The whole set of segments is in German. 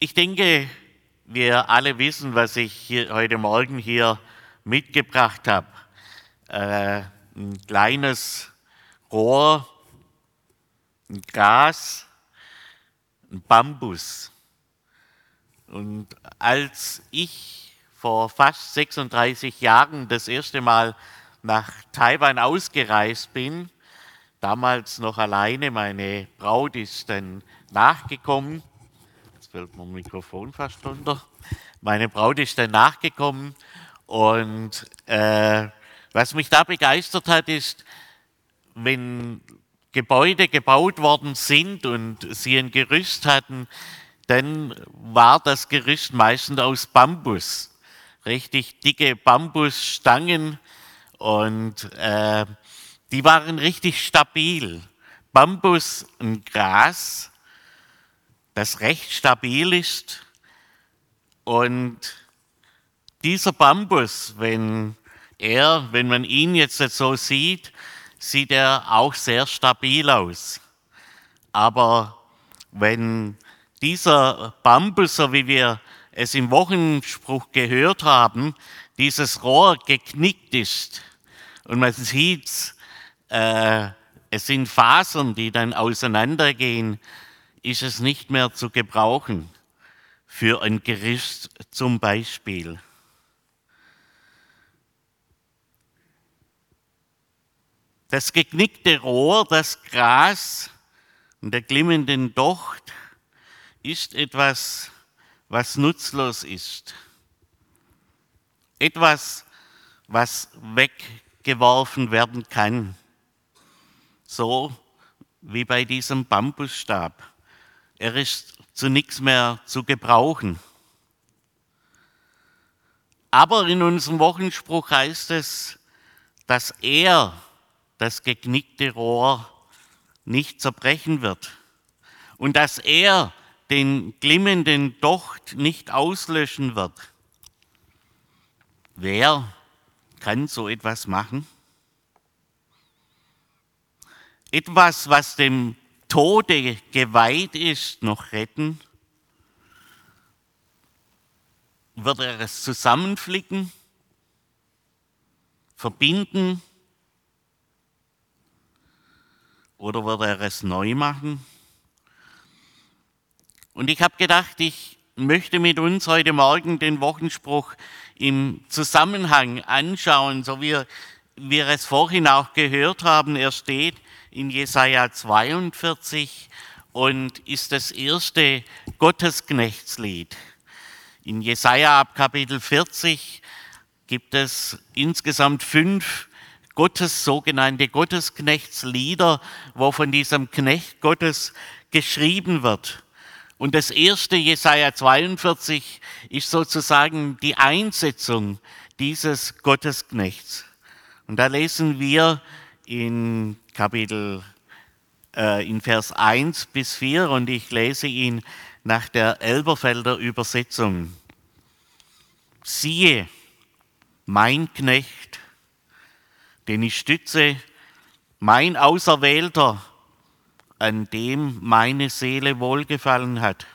Ich denke, wir alle wissen, was ich hier, heute Morgen hier mitgebracht habe. Äh, ein kleines Rohr, ein Gras, ein Bambus. Und als ich vor fast 36 Jahren das erste Mal nach Taiwan ausgereist bin, damals noch alleine, meine Braut ist dann nachgekommen, fällt mein Mikrofon fast runter. Meine Braut ist dann nachgekommen und äh, was mich da begeistert hat, ist, wenn Gebäude gebaut worden sind und sie ein Gerüst hatten, dann war das Gerüst meistens aus Bambus. Richtig dicke Bambusstangen und äh, die waren richtig stabil. Bambus und Gras das recht stabil ist. Und dieser Bambus, wenn er, wenn man ihn jetzt so sieht, sieht er auch sehr stabil aus. Aber wenn dieser Bambus, so wie wir es im Wochenspruch gehört haben, dieses Rohr geknickt ist und man sieht, äh, es sind Fasern, die dann auseinandergehen, ist es nicht mehr zu gebrauchen für ein Gericht zum Beispiel. Das geknickte Rohr, das Gras und der glimmenden Docht ist etwas, was nutzlos ist. Etwas, was weggeworfen werden kann. So wie bei diesem Bambusstab. Er ist zu nichts mehr zu gebrauchen. Aber in unserem Wochenspruch heißt es, dass er das geknickte Rohr nicht zerbrechen wird und dass er den glimmenden Docht nicht auslöschen wird. Wer kann so etwas machen? Etwas, was dem Tode geweiht ist, noch retten? Wird er es zusammenflicken, verbinden oder wird er es neu machen? Und ich habe gedacht, ich möchte mit uns heute Morgen den Wochenspruch im Zusammenhang anschauen, so wie wir es vorhin auch gehört haben. Er steht in Jesaja 42 und ist das erste Gottesknechtslied. In Jesaja ab Kapitel 40 gibt es insgesamt fünf Gottes, sogenannte Gottesknechtslieder, wo von diesem Knecht Gottes geschrieben wird. Und das erste, Jesaja 42, ist sozusagen die Einsetzung dieses Gottesknechts. Und da lesen wir in Kapitel, äh, in Vers 1 bis 4 und ich lese ihn nach der Elberfelder Übersetzung. Siehe, mein Knecht, den ich stütze, mein Auserwählter, an dem meine Seele wohlgefallen hat.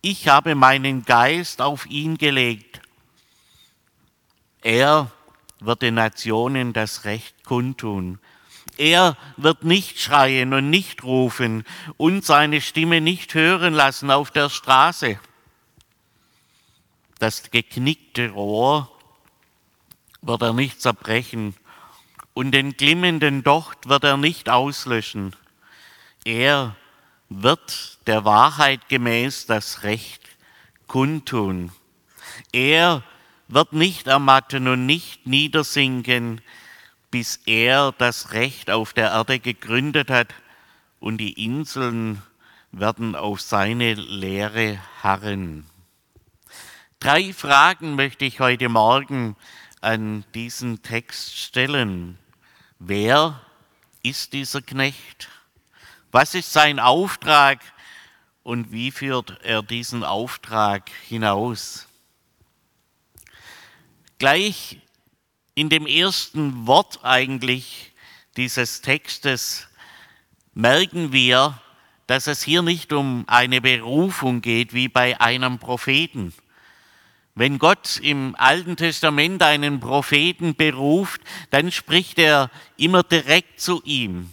Ich habe meinen Geist auf ihn gelegt. Er wird den Nationen das Recht kundtun. Er wird nicht schreien und nicht rufen und seine Stimme nicht hören lassen auf der Straße. Das geknickte Rohr wird er nicht zerbrechen und den glimmenden Docht wird er nicht auslöschen. Er wird der Wahrheit gemäß das Recht kundtun. Er wird nicht ermatten und nicht niedersinken, bis er das Recht auf der Erde gegründet hat und die Inseln werden auf seine Lehre harren. Drei Fragen möchte ich heute Morgen an diesen Text stellen. Wer ist dieser Knecht? Was ist sein Auftrag und wie führt er diesen Auftrag hinaus? Gleich in dem ersten Wort eigentlich dieses Textes merken wir, dass es hier nicht um eine Berufung geht wie bei einem Propheten. Wenn Gott im Alten Testament einen Propheten beruft, dann spricht er immer direkt zu ihm.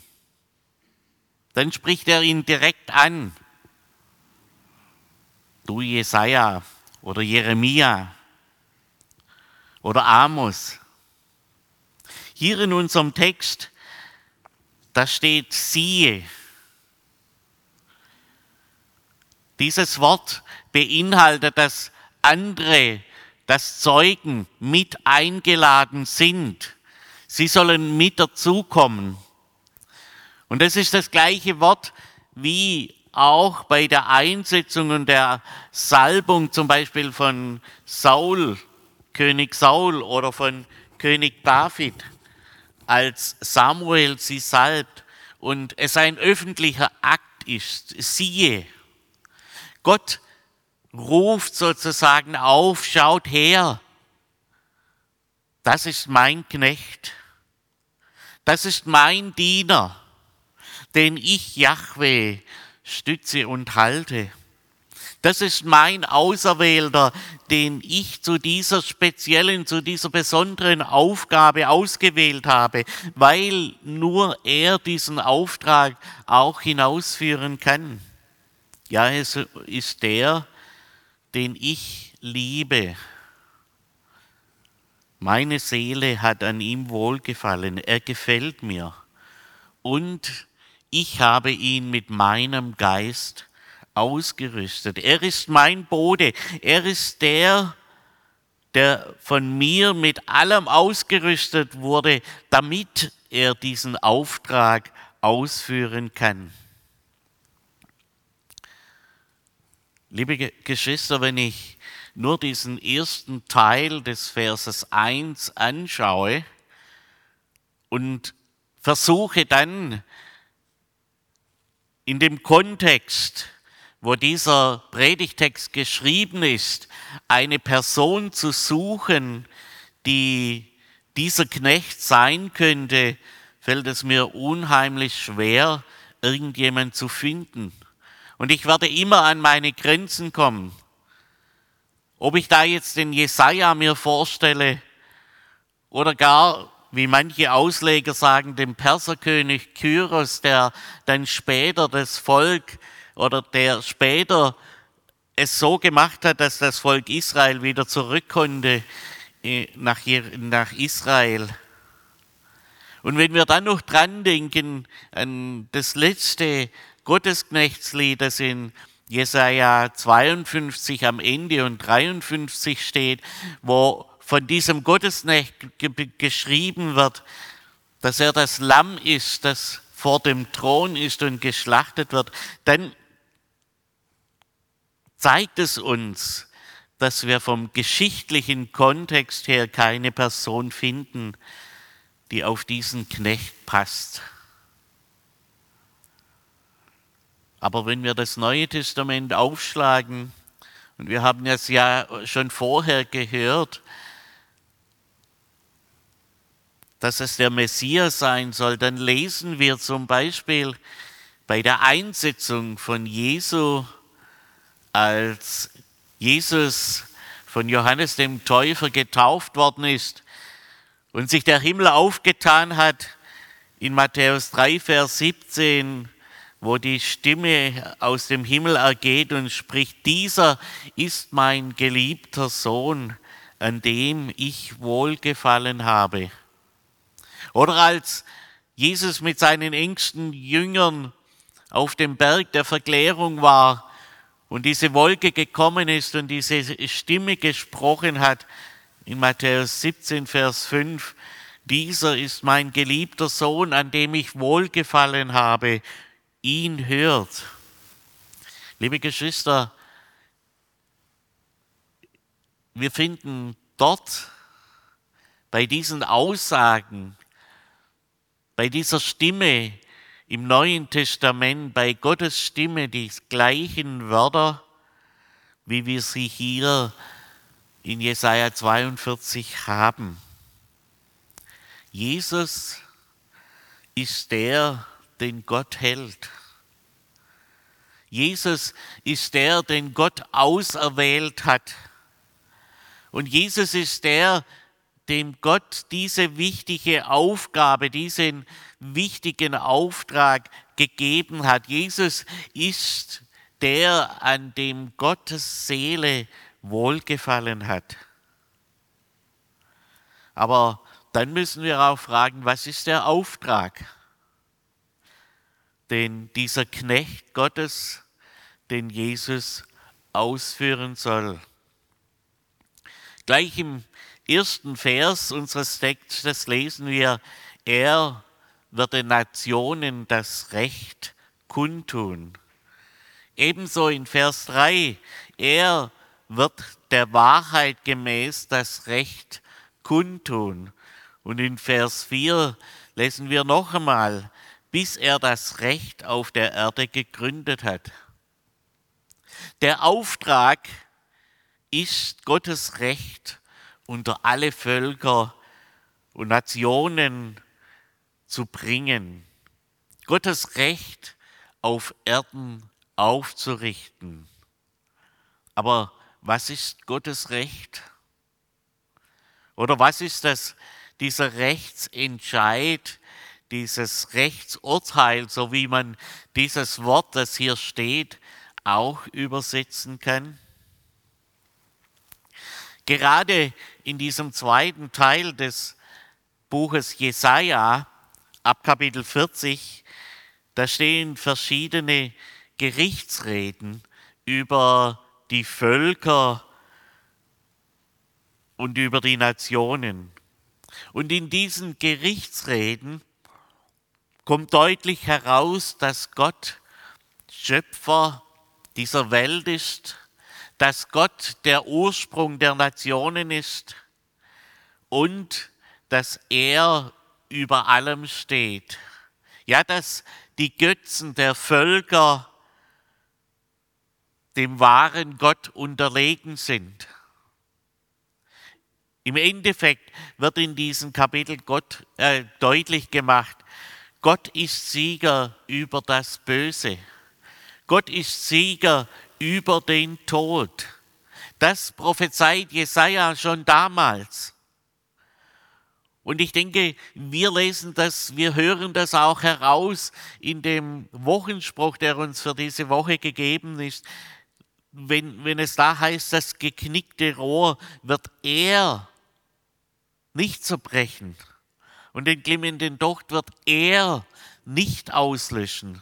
Dann spricht er ihn direkt an. Du Jesaja oder Jeremia oder Amos. Hier in unserem Text, da steht siehe. Dieses Wort beinhaltet, dass andere, dass Zeugen mit eingeladen sind. Sie sollen mit dazukommen. Und das ist das gleiche Wort wie auch bei der Einsetzung und der Salbung zum Beispiel von Saul, König Saul oder von König David, als Samuel sie salbt und es ein öffentlicher Akt ist. Siehe, Gott ruft sozusagen auf, schaut her, das ist mein Knecht, das ist mein Diener, den ich Jahwe stütze und halte. Das ist mein Auserwählter, den ich zu dieser speziellen, zu dieser besonderen Aufgabe ausgewählt habe, weil nur er diesen Auftrag auch hinausführen kann. Ja, es ist der, den ich liebe. Meine Seele hat an ihm wohlgefallen, er gefällt mir. Und ich habe ihn mit meinem Geist ausgerüstet. Er ist mein Bode. Er ist der, der von mir mit allem ausgerüstet wurde, damit er diesen Auftrag ausführen kann. Liebe Geschwister, wenn ich nur diesen ersten Teil des Verses 1 anschaue und versuche dann in dem Kontext, wo dieser Predigtext geschrieben ist, eine Person zu suchen, die dieser Knecht sein könnte, fällt es mir unheimlich schwer, irgendjemand zu finden. Und ich werde immer an meine Grenzen kommen. Ob ich da jetzt den Jesaja mir vorstelle oder gar wie manche Ausleger sagen, dem Perserkönig Kyros, der dann später das Volk oder der später es so gemacht hat, dass das Volk Israel wieder zurück konnte äh, nach, Israel. Und wenn wir dann noch dran denken an das letzte Gottesknechtslied, das in Jesaja 52 am Ende und 53 steht, wo von diesem Gottesnecht geschrieben wird, dass er das Lamm ist, das vor dem Thron ist und geschlachtet wird, dann zeigt es uns, dass wir vom geschichtlichen Kontext her keine Person finden, die auf diesen Knecht passt. Aber wenn wir das Neue Testament aufschlagen, und wir haben es ja schon vorher gehört, dass es der Messias sein soll, dann lesen wir zum Beispiel bei der Einsetzung von Jesu, als Jesus von Johannes dem Täufer getauft worden ist und sich der Himmel aufgetan hat, in Matthäus 3, Vers 17, wo die Stimme aus dem Himmel ergeht und spricht, dieser ist mein geliebter Sohn, an dem ich wohlgefallen habe. Oder als Jesus mit seinen engsten Jüngern auf dem Berg der Verklärung war und diese Wolke gekommen ist und diese Stimme gesprochen hat, in Matthäus 17, Vers 5, dieser ist mein geliebter Sohn, an dem ich wohlgefallen habe, ihn hört. Liebe Geschwister, wir finden dort bei diesen Aussagen bei dieser Stimme im Neuen Testament, bei Gottes Stimme, die gleichen Wörter, wie wir sie hier in Jesaja 42 haben. Jesus ist der, den Gott hält. Jesus ist der, den Gott auserwählt hat. Und Jesus ist der, dem Gott diese wichtige Aufgabe, diesen wichtigen Auftrag gegeben hat. Jesus ist der, an dem Gottes Seele wohlgefallen hat. Aber dann müssen wir auch fragen, was ist der Auftrag, den dieser Knecht Gottes den Jesus ausführen soll. Gleich im ersten Vers unseres Textes lesen wir, er wird den Nationen das Recht kundtun. Ebenso in Vers 3, er wird der Wahrheit gemäß das Recht kundtun. Und in Vers 4 lesen wir noch einmal, bis er das Recht auf der Erde gegründet hat. Der Auftrag ist Gottes Recht unter alle Völker und Nationen zu bringen. Gottes Recht auf Erden aufzurichten. Aber was ist Gottes Recht? Oder was ist das, dieser Rechtsentscheid, dieses Rechtsurteil, so wie man dieses Wort, das hier steht, auch übersetzen kann? Gerade in diesem zweiten Teil des Buches Jesaja, ab Kapitel 40, da stehen verschiedene Gerichtsreden über die Völker und über die Nationen. Und in diesen Gerichtsreden kommt deutlich heraus, dass Gott Schöpfer dieser Welt ist, dass Gott der Ursprung der Nationen ist und dass er über allem steht. Ja, dass die Götzen der Völker dem wahren Gott unterlegen sind. Im Endeffekt wird in diesem Kapitel Gott äh, deutlich gemacht, Gott ist Sieger über das Böse. Gott ist Sieger über den Tod. Das prophezeit Jesaja schon damals. Und ich denke, wir lesen das, wir hören das auch heraus in dem Wochenspruch, der uns für diese Woche gegeben ist. Wenn, wenn es da heißt, das geknickte Rohr wird er nicht zerbrechen und den glimmenden Docht wird er nicht auslöschen.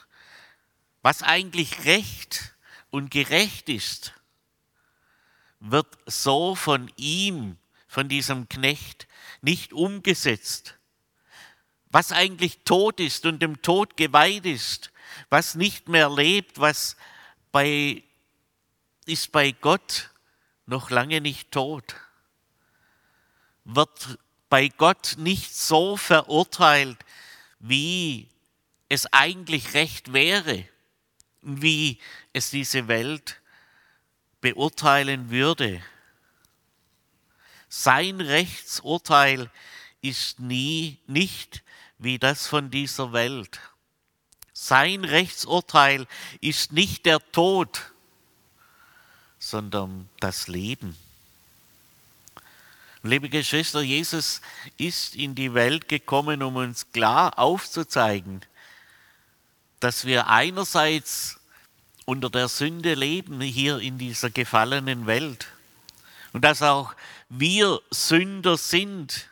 Was eigentlich recht und gerecht ist, wird so von ihm, von diesem Knecht, nicht umgesetzt. Was eigentlich tot ist und dem Tod geweiht ist, was nicht mehr lebt, was bei, ist bei Gott noch lange nicht tot, wird bei Gott nicht so verurteilt, wie es eigentlich recht wäre wie es diese Welt beurteilen würde. Sein Rechtsurteil ist nie nicht wie das von dieser Welt. Sein Rechtsurteil ist nicht der Tod, sondern das Leben. Liebe Geschwister, Jesus ist in die Welt gekommen, um uns klar aufzuzeigen, dass wir einerseits unter der Sünde leben hier in dieser gefallenen Welt und dass auch wir Sünder sind,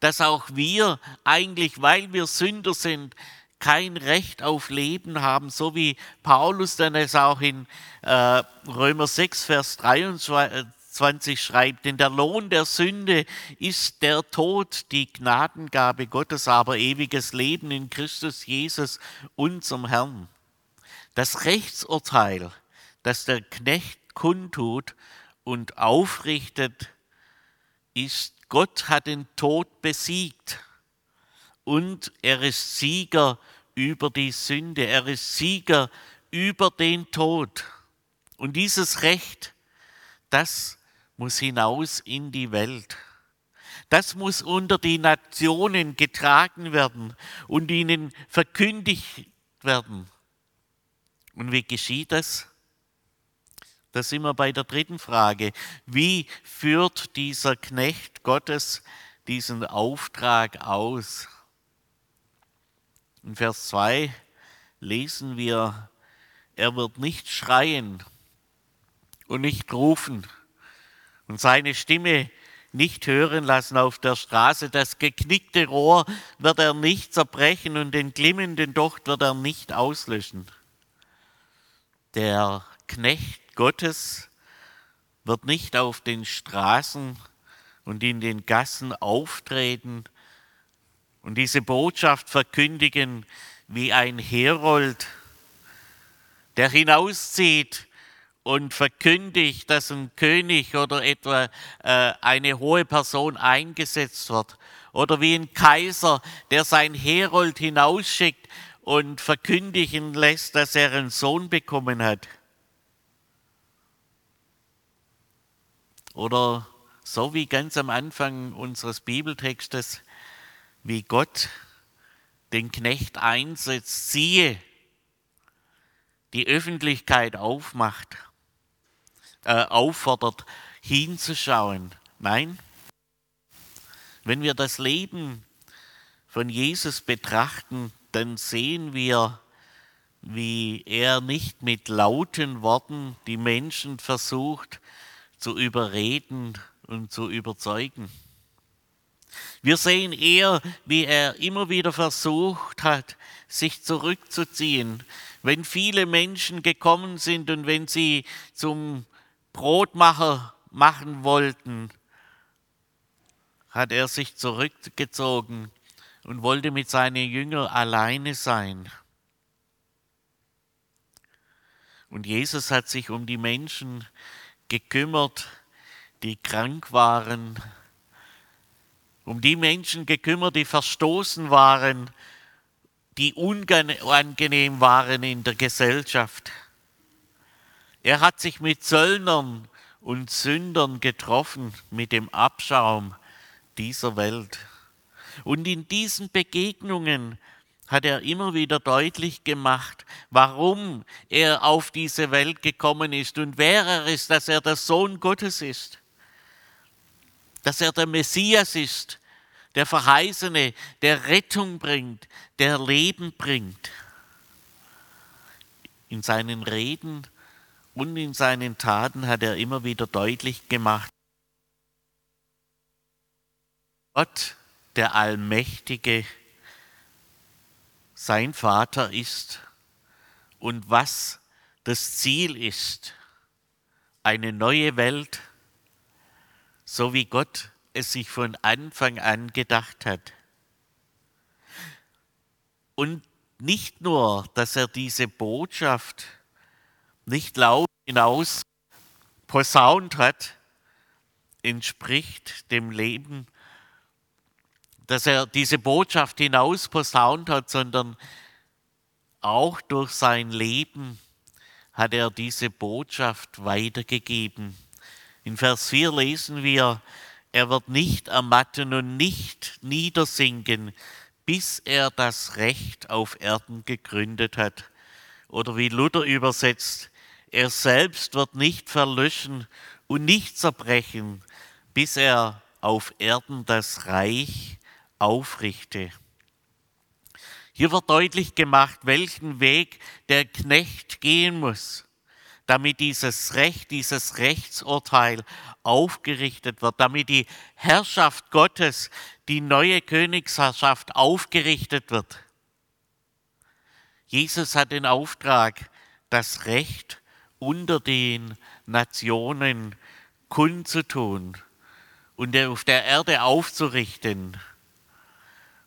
dass auch wir eigentlich, weil wir Sünder sind, kein Recht auf Leben haben, so wie Paulus dann es auch in äh, Römer 6, Vers 23 20 schreibt, denn der Lohn der Sünde ist der Tod, die Gnadengabe Gottes aber ewiges Leben in Christus Jesus, unserem Herrn. Das Rechtsurteil, das der Knecht kundtut und aufrichtet, ist, Gott hat den Tod besiegt und er ist Sieger über die Sünde, er ist Sieger über den Tod. Und dieses Recht, das muss hinaus in die Welt. Das muss unter die Nationen getragen werden und ihnen verkündigt werden. Und wie geschieht das? Da sind wir bei der dritten Frage. Wie führt dieser Knecht Gottes diesen Auftrag aus? In Vers 2 lesen wir, er wird nicht schreien und nicht rufen und seine Stimme nicht hören lassen auf der Straße. Das geknickte Rohr wird er nicht zerbrechen und den glimmenden Docht wird er nicht auslöschen. Der Knecht Gottes wird nicht auf den Straßen und in den Gassen auftreten und diese Botschaft verkündigen wie ein Herold, der hinauszieht und verkündigt, dass ein König oder etwa äh, eine hohe Person eingesetzt wird. Oder wie ein Kaiser, der sein Herold hinausschickt und verkündigen lässt, dass er einen Sohn bekommen hat. Oder so wie ganz am Anfang unseres Bibeltextes, wie Gott den Knecht einsetzt, siehe, die Öffentlichkeit aufmacht, äh, auffordert, hinzuschauen. Nein, wenn wir das Leben von Jesus betrachten, dann sehen wir, wie er nicht mit lauten Worten die Menschen versucht zu überreden und zu überzeugen. Wir sehen eher, wie er immer wieder versucht hat, sich zurückzuziehen. Wenn viele Menschen gekommen sind und wenn sie zum Brotmacher machen wollten, hat er sich zurückgezogen und wollte mit seinen Jüngern alleine sein. Und Jesus hat sich um die Menschen gekümmert, die krank waren, um die Menschen gekümmert, die verstoßen waren, die unangenehm waren in der Gesellschaft. Er hat sich mit Zöllnern und Sündern getroffen, mit dem Abschaum dieser Welt. Und in diesen Begegnungen hat er immer wieder deutlich gemacht, warum er auf diese Welt gekommen ist und wer er ist, dass er der Sohn Gottes ist, dass er der Messias ist, der Verheißene, der Rettung bringt, der Leben bringt. In seinen Reden und in seinen Taten hat er immer wieder deutlich gemacht, Gott, der Allmächtige, sein Vater ist und was das Ziel ist, eine neue Welt, so wie Gott es sich von Anfang an gedacht hat. Und nicht nur, dass er diese Botschaft nicht laut hinaus posaunt hat, entspricht dem Leben, dass er diese Botschaft hinaus posaunt hat, sondern auch durch sein Leben hat er diese Botschaft weitergegeben. In Vers 4 lesen wir, er wird nicht ermatten und nicht niedersinken, bis er das Recht auf Erden gegründet hat. Oder wie Luther übersetzt, er selbst wird nicht verlöschen und nicht zerbrechen, bis er auf Erden das Reich aufrichte. Hier wird deutlich gemacht, welchen Weg der Knecht gehen muss, damit dieses Recht, dieses Rechtsurteil aufgerichtet wird, damit die Herrschaft Gottes, die neue Königsherrschaft aufgerichtet wird. Jesus hat den Auftrag, das Recht unter den Nationen kundzutun und auf der Erde aufzurichten.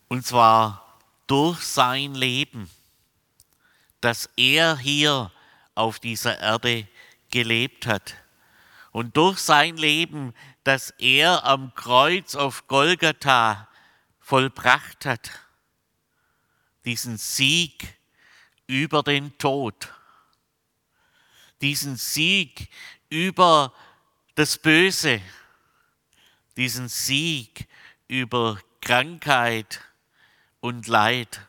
Und zwar durch sein Leben, dass er hier auf dieser Erde gelebt hat. Und durch sein Leben, das er am Kreuz auf Golgatha vollbracht hat. Diesen Sieg über den Tod diesen Sieg über das Böse, diesen Sieg über Krankheit und Leid,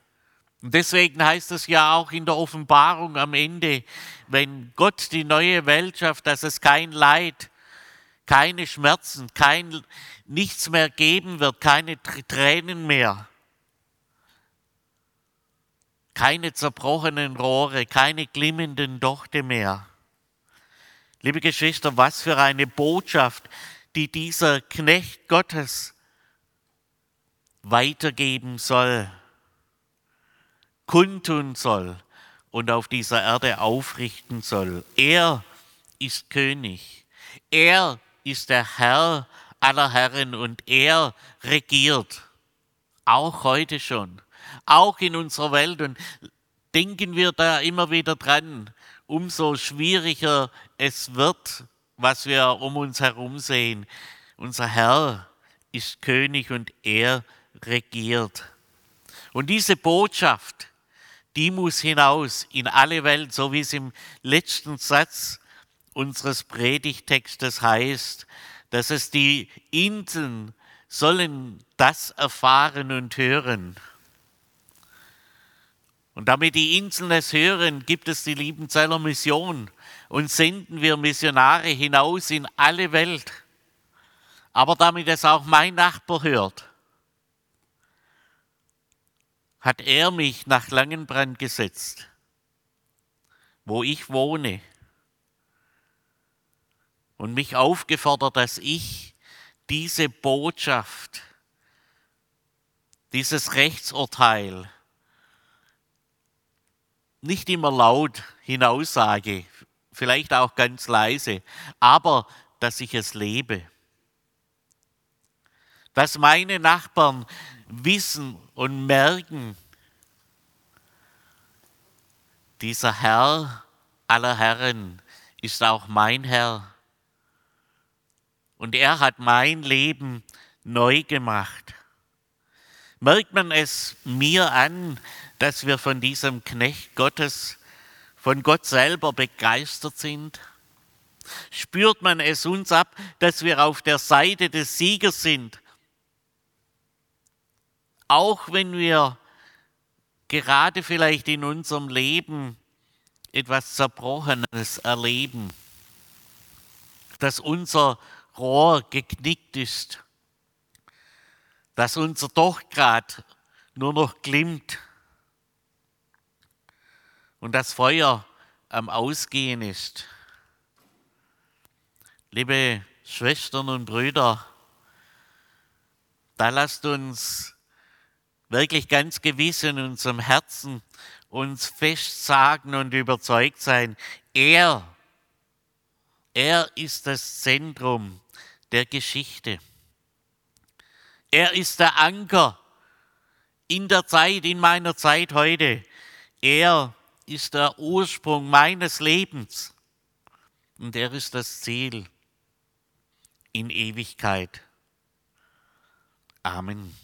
Und deswegen heißt es ja auch in der Offenbarung am Ende, wenn Gott die neue Welt schafft, dass es kein Leid, keine Schmerzen, kein nichts mehr geben wird, keine Tränen mehr, keine zerbrochenen Rohre, keine glimmenden Dochte mehr. Liebe Geschwister, was für eine Botschaft, die dieser Knecht Gottes weitergeben soll kundtun soll und auf dieser Erde aufrichten soll. Er ist König. Er ist der Herr aller Herren und er regiert. Auch heute schon. Auch in unserer Welt. Und denken wir da immer wieder dran, umso schwieriger es wird, was wir um uns herum sehen. Unser Herr ist König und er regiert. Und diese Botschaft, die muss hinaus in alle Welt, so wie es im letzten Satz unseres Predigtextes heißt, dass es die Inseln sollen das erfahren und hören. Und damit die Inseln es hören, gibt es die Liebenzeller Mission und senden wir Missionare hinaus in alle Welt. Aber damit es auch mein Nachbar hört, hat er mich nach Langenbrand gesetzt, wo ich wohne, und mich aufgefordert, dass ich diese Botschaft, dieses Rechtsurteil nicht immer laut hinaussage, vielleicht auch ganz leise, aber dass ich es lebe. Dass meine Nachbarn wissen und merken, dieser Herr aller Herren ist auch mein Herr. Und er hat mein Leben neu gemacht. Merkt man es mir an, dass wir von diesem Knecht Gottes, von Gott selber begeistert sind? Spürt man es uns ab, dass wir auf der Seite des Siegers sind auch wenn wir gerade vielleicht in unserem Leben etwas Zerbrochenes erleben, dass unser Rohr geknickt ist, dass unser Dochgrad nur noch glimmt und das Feuer am Ausgehen ist. Liebe Schwestern und Brüder, da lasst uns wirklich ganz gewiss in unserem Herzen uns fest sagen und überzeugt sein, er, er ist das Zentrum der Geschichte. Er ist der Anker in der Zeit, in meiner Zeit heute. Er ist der Ursprung meines Lebens und er ist das Ziel in Ewigkeit. Amen.